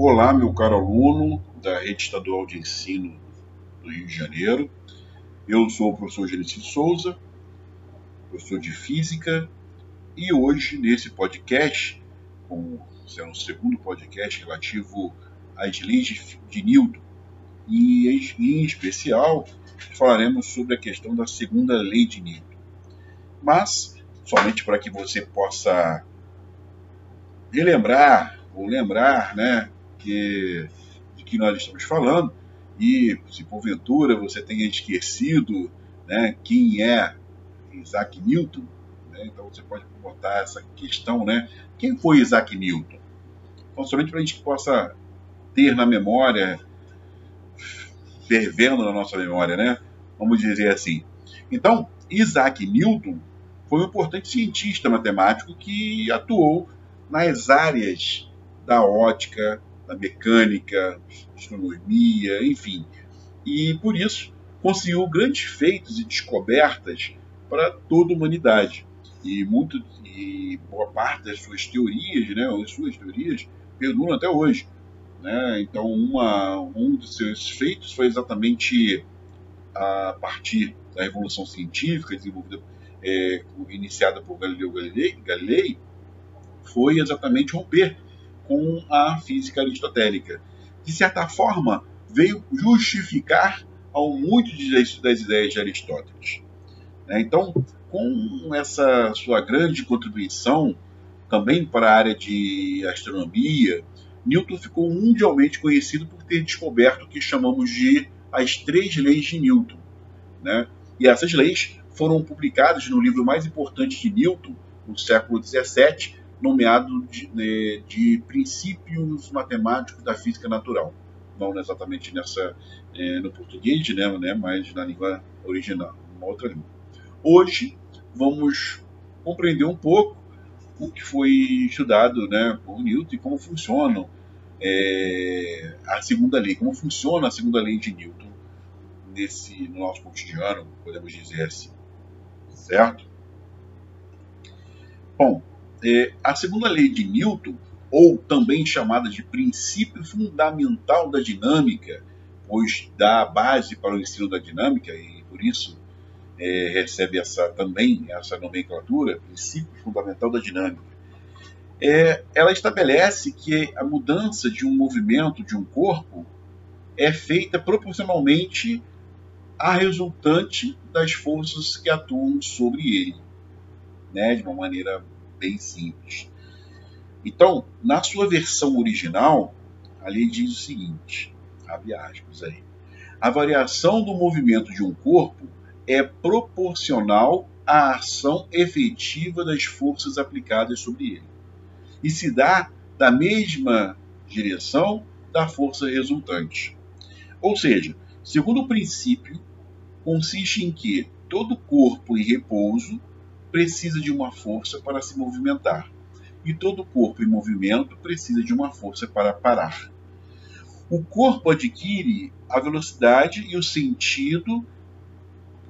Olá, meu caro aluno da Rede Estadual de Ensino do Rio de Janeiro. Eu sou o professor Genesi Souza, professor de Física, e hoje, nesse podcast, como será o segundo podcast relativo às leis de Newton, e em especial falaremos sobre a questão da segunda lei de Newton. Mas, somente para que você possa relembrar ou lembrar né, que, de que nós estamos falando, e se porventura você tenha esquecido né, quem é Isaac Newton, né, então você pode botar essa questão, né? Quem foi Isaac Newton? Então, somente para a gente possa ter na memória, fervendo na nossa memória, né? Vamos dizer assim. Então, Isaac Newton foi um importante cientista matemático que atuou nas áreas da ótica, da mecânica, astronomia, enfim. E por isso conseguiu grandes feitos e descobertas para toda a humanidade. E, muito, e boa parte das suas teorias, né, as suas teorias, perduram até hoje. Né? Então, uma, um dos seus feitos foi exatamente a partir da Revolução Científica, desenvolvida, é, iniciada por Galileu Galilei, Galilei, foi exatamente romper com a física aristotélica. De certa forma, veio justificar ao muito das ideias de Aristóteles. Né? Então, com essa sua grande contribuição também para a área de astronomia, Newton ficou mundialmente conhecido por ter descoberto o que chamamos de as três leis de Newton. Né? E essas leis foram publicadas no livro mais importante de Newton, no século XVII, nomeado de, né, de princípios matemáticos da física natural. Não exatamente nessa é, no português, né, né, mas na língua original, uma outra língua. Hoje vamos compreender um pouco o que foi estudado né, por Newton e como funciona é, a segunda lei, como funciona a segunda lei de Newton nesse, no nosso cotidiano, podemos dizer assim, certo? Bom, é, a segunda lei de Newton, ou também chamada de princípio fundamental da dinâmica, pois dá a base para o ensino da dinâmica e por isso é, recebe essa também essa nomenclatura, princípio fundamental da dinâmica. É, ela estabelece que a mudança de um movimento de um corpo é feita proporcionalmente à resultante das forças que atuam sobre ele, né, de uma maneira bem simples. Então, na sua versão original, a lei diz o seguinte, abre aspas aí, a variação do movimento de um corpo é proporcional à ação efetiva das forças aplicadas sobre ele e se dá da mesma direção da força resultante. Ou seja, segundo o princípio, consiste em que todo corpo em repouso precisa de uma força para se movimentar, e todo corpo em movimento precisa de uma força para parar. O corpo adquire a velocidade e o sentido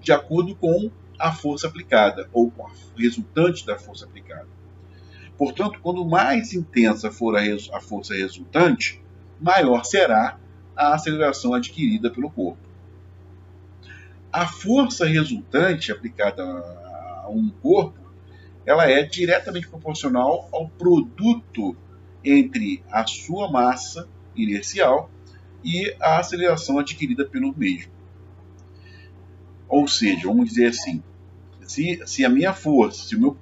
de acordo com a força aplicada, ou com a resultante da força aplicada. Portanto, quando mais intensa for a, a força resultante, maior será a aceleração adquirida pelo corpo. A força resultante aplicada um corpo, ela é diretamente proporcional ao produto entre a sua massa inercial e a aceleração adquirida pelo mesmo. Ou seja, vamos dizer assim, se, se a minha força, se o meu,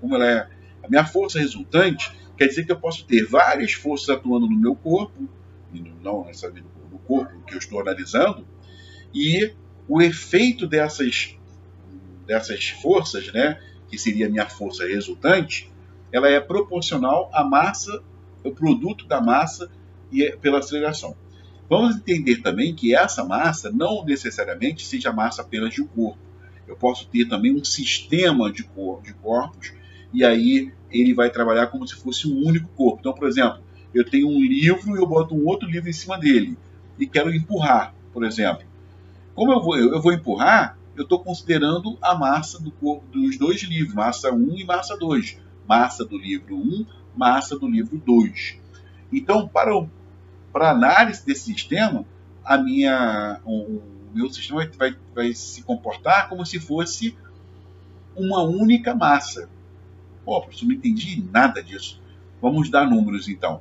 como ela é, a minha força resultante, quer dizer que eu posso ter várias forças atuando no meu corpo, não necessariamente no corpo que eu estou analisando, e o efeito dessas dessas forças, né, que seria a minha força resultante, ela é proporcional à massa, o produto da massa e é pela aceleração. Vamos entender também que essa massa não necessariamente seja a massa apenas de um corpo. Eu posso ter também um sistema de, cor, de corpos e aí ele vai trabalhar como se fosse um único corpo. Então, por exemplo, eu tenho um livro e eu boto um outro livro em cima dele e quero empurrar, por exemplo. Como eu vou, eu vou empurrar, eu estou considerando a massa do corpo dos dois livros, massa 1 e massa 2. Massa do livro 1, massa do livro 2. Então, para para análise desse sistema, a minha, o, o meu sistema vai, vai, se comportar como se fosse uma única massa. Pô, professor, não entendi nada disso. Vamos dar números então,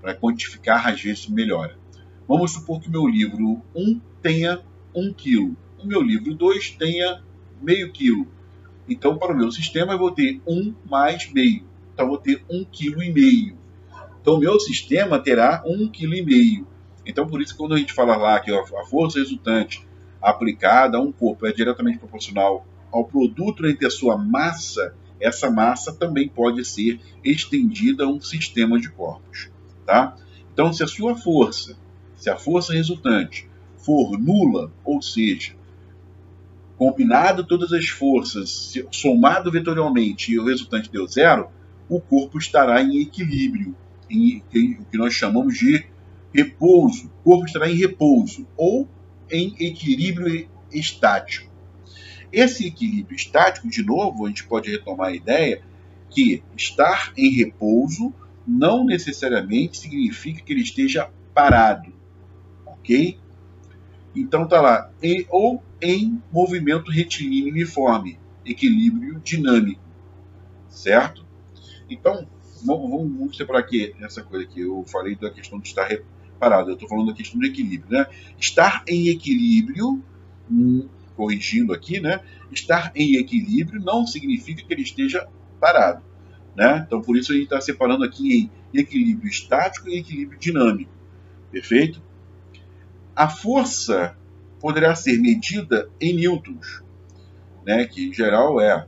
para quantificar às vezes melhora. Vamos supor que o meu livro 1 tenha 1 kg, o meu livro 2 tenha meio quilo. Então, para o meu sistema, eu vou ter 1 mais meio. Então, eu vou ter 1,5 kg. Então, o meu sistema terá 1,5 kg. Então, por isso, quando a gente fala lá que a força resultante aplicada a um corpo é diretamente proporcional ao produto entre a sua massa, essa massa também pode ser estendida a um sistema de corpos. Tá? Então, se a sua força, se a força resultante for nula, ou seja, combinado todas as forças, somado vetorialmente e o resultante deu zero, o corpo estará em equilíbrio, em, em o que nós chamamos de repouso. O corpo estará em repouso ou em equilíbrio estático. Esse equilíbrio estático, de novo, a gente pode retomar a ideia que estar em repouso não necessariamente significa que ele esteja parado, ok? Então tá lá, ou em movimento retilíneo uniforme, equilíbrio dinâmico, certo? Então, vamos, vamos separar aqui essa coisa aqui. Eu falei da questão de estar parado, eu estou falando da questão do equilíbrio, né? Estar em equilíbrio, hum, corrigindo aqui, né? Estar em equilíbrio não significa que ele esteja parado, né? Então, por isso a gente está separando aqui em equilíbrio estático e equilíbrio dinâmico, perfeito? A força poderá ser medida em newtons, né, que em geral é,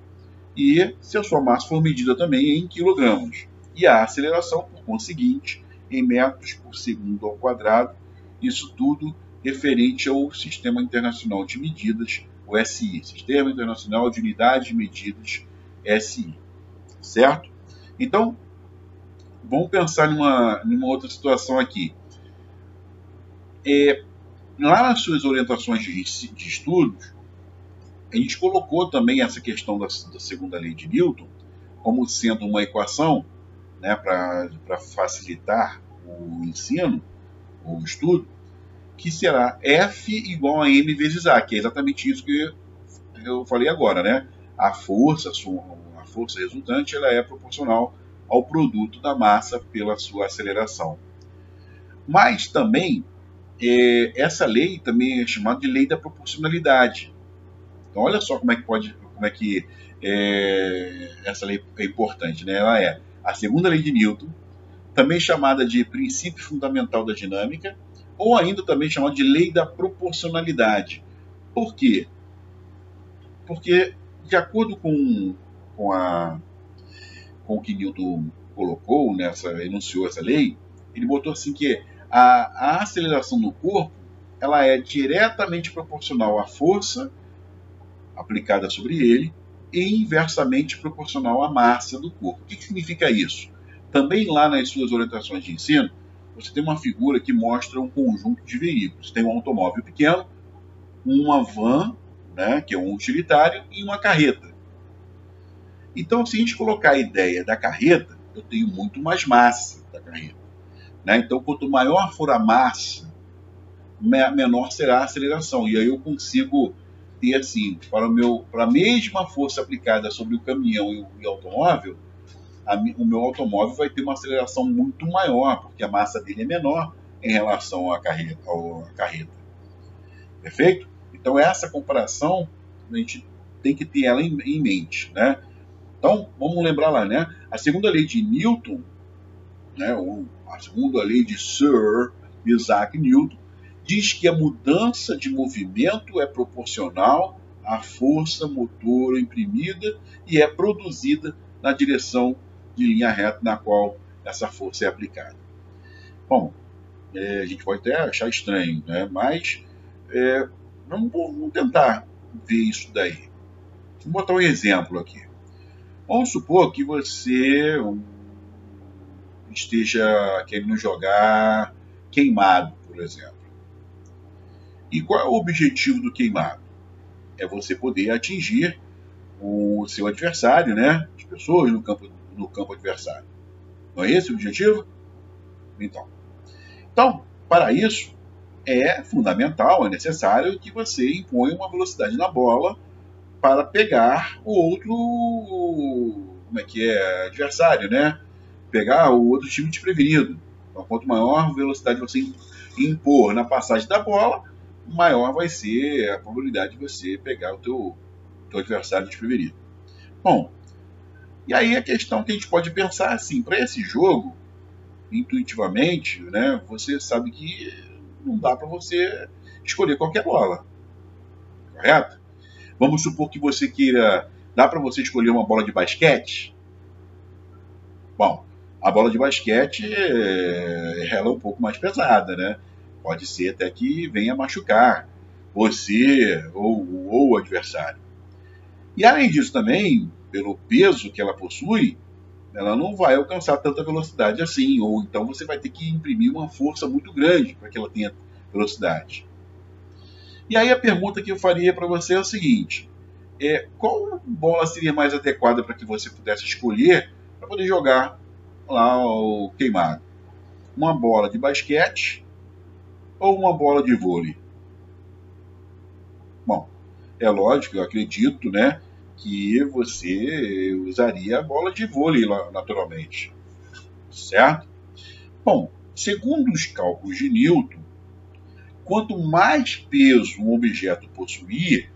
e se a sua massa for medida também em quilogramas. E a aceleração, por conseguinte, em metros por segundo ao quadrado, isso tudo referente ao Sistema Internacional de Medidas, o SI, Sistema Internacional de Unidades de Medidas, SI, certo? Então, vamos pensar numa, numa outra situação aqui. É, lá nas suas orientações de, de estudos, a gente colocou também essa questão da, da, segunda lei de Newton como sendo uma equação né, para facilitar o ensino, o estudo, que será F igual a M vezes A, que é exatamente isso que eu falei agora, né? A força, a força resultante, ela é proporcional ao produto da massa pela sua aceleração. Mas também é, essa lei também é chamada de lei da proporcionalidade. Então, olha só como é que pode, como é que é, essa lei é importante, né? Ela é a segunda lei de Newton, também chamada de princípio fundamental da dinâmica, ou ainda também chamada de lei da proporcionalidade. Por quê? Porque, de acordo com, com, a, com o que Newton colocou nessa, enunciou essa lei, ele botou assim que a, a aceleração do corpo ela é diretamente proporcional à força aplicada sobre ele e inversamente proporcional à massa do corpo. O que, que significa isso? Também lá nas suas orientações de ensino, você tem uma figura que mostra um conjunto de veículos. Tem um automóvel pequeno, uma van, né, que é um utilitário, e uma carreta. Então, se a gente colocar a ideia da carreta, eu tenho muito mais massa da carreta. Né? Então, quanto maior for a massa, menor será a aceleração. E aí eu consigo ter, assim, para, o meu, para a mesma força aplicada sobre o caminhão e o, e automóvel, a, o meu automóvel vai ter uma aceleração muito maior, porque a massa dele é menor em relação à carreta. À carreta. Perfeito? Então, essa comparação, a gente tem que ter ela em, em mente. Né? Então, vamos lembrar lá, né? A segunda lei de Newton, né, a segunda lei de Sir Isaac Newton, diz que a mudança de movimento é proporcional à força motora imprimida e é produzida na direção de linha reta na qual essa força é aplicada. Bom, é, a gente pode até achar estranho, né? mas é, vamos, vamos tentar ver isso daí. Vou botar um exemplo aqui. Vamos supor que você, esteja querendo jogar queimado, por exemplo. E qual é o objetivo do queimado? É você poder atingir o seu adversário, né? As pessoas no campo, no campo adversário. Não é esse o objetivo? Então, Então, para isso, é fundamental, é necessário que você imponha uma velocidade na bola para pegar o outro, como é que é, adversário, né? Pegar o outro time desprevenido. Então, quanto maior velocidade você impor na passagem da bola, maior vai ser a probabilidade de você pegar o teu, teu adversário desprevenido. Bom, e aí a questão que a gente pode pensar assim, para esse jogo, intuitivamente, né, você sabe que não dá para você escolher qualquer bola. Correto? Vamos supor que você queira. Dá para você escolher uma bola de basquete? Bom, a bola de basquete é, ela é um pouco mais pesada, né? Pode ser até que venha machucar você ou, ou o adversário. E além disso também, pelo peso que ela possui, ela não vai alcançar tanta velocidade assim, ou então você vai ter que imprimir uma força muito grande para que ela tenha velocidade. E aí a pergunta que eu faria para você é o seguinte: é, qual bola seria mais adequada para que você pudesse escolher para poder jogar lá o queimado? Uma bola de basquete ou uma bola de vôlei? Bom, é lógico, eu acredito, né, que você usaria a bola de vôlei naturalmente. Certo? Bom, segundo os cálculos de Newton, quanto mais peso um objeto possuir,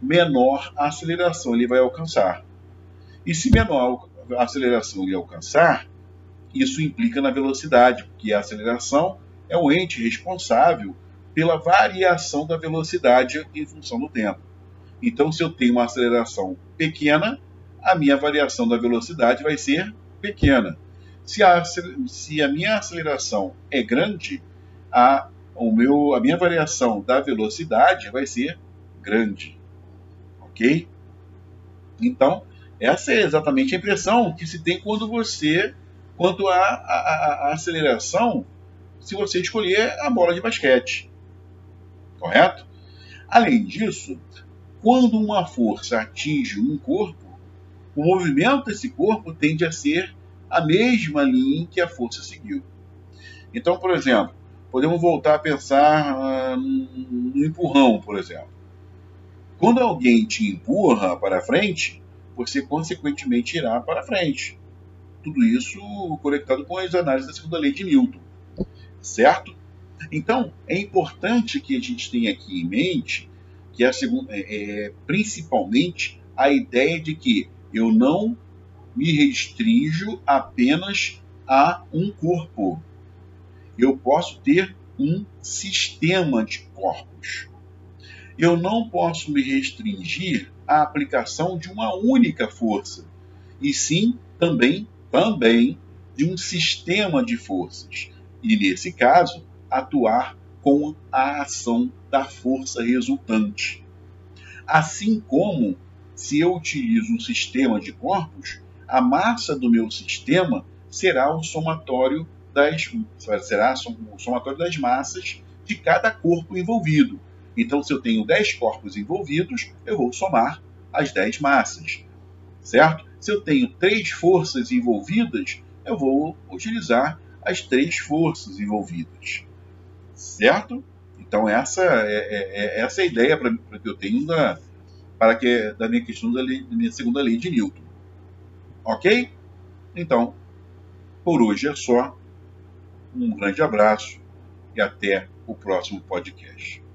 menor a aceleração ele vai alcançar. E se menor a aceleração ele alcançar, isso implica na velocidade, porque a aceleração é o ente responsável pela variação da velocidade em função do tempo. Então, se eu tenho uma aceleração pequena, a minha variação da velocidade vai ser pequena. Se a, se a minha aceleração é grande, a, o meu, a minha variação da velocidade vai ser grande. Ok? Então, essa é exatamente a impressão que se tem quando você, quanto à aceleração, se você escolher a bola de basquete. Correto? Além disso, quando uma força atinge um corpo, o movimento desse corpo tende a ser a mesma linha que a força seguiu. Então, por exemplo, podemos voltar a pensar uh, no empurrão, por exemplo. Quando alguém te empurra para frente, você consequentemente irá para frente. Tudo isso conectado com as análises da segunda lei de Newton. Certo? Então, é importante que a gente tenha aqui em mente que é, segunda, é, é principalmente a ideia de que eu não me restringo apenas a um corpo. Eu posso ter um sistema de corpos. Eu não posso me restringir à aplicação de uma única força, e sim também também de um sistema de forças. E nesse caso, atuar com a ação da força resultante. Assim como, se eu utilizo um sistema de corpos, a massa do meu sistema será o somatório das será o somatório das massas de cada corpo envolvido. Então, se eu tenho 10 corpos envolvidos, eu vou somar as 10 massas. Certo? Se eu tenho três forças envolvidas, eu vou utilizar as três forças envolvidas certo? Então essa é, é, é essa é a ideia para que eu tenho da, para que da minha questão da, lei, da minha segunda lei de Newton, ok? Então por hoje é só. Um grande abraço e até o próximo podcast.